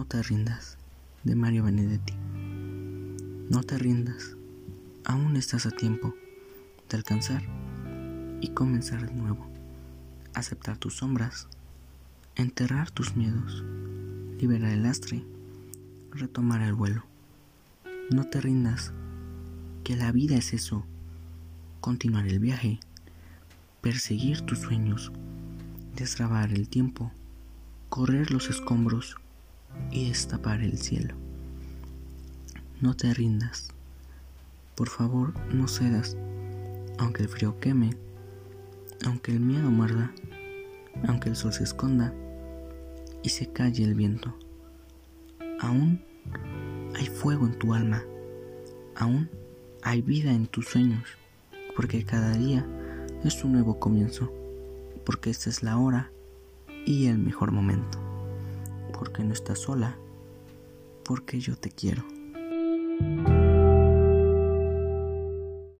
te rindas, de Mario Benedetti. No te rindas, aún estás a tiempo de alcanzar y comenzar de nuevo. Aceptar tus sombras, enterrar tus miedos, liberar el lastre, retomar el vuelo. No te rindas, que la vida es eso, continuar el viaje, perseguir tus sueños, destrabar el tiempo, correr los escombros y destapar el cielo. No te rindas. Por favor, no cedas, aunque el frío queme, aunque el miedo muerda, aunque el sol se esconda y se calle el viento. Aún hay fuego en tu alma, aún hay vida en tus sueños, porque cada día es un nuevo comienzo, porque esta es la hora y el mejor momento porque no estás sola, porque yo te quiero.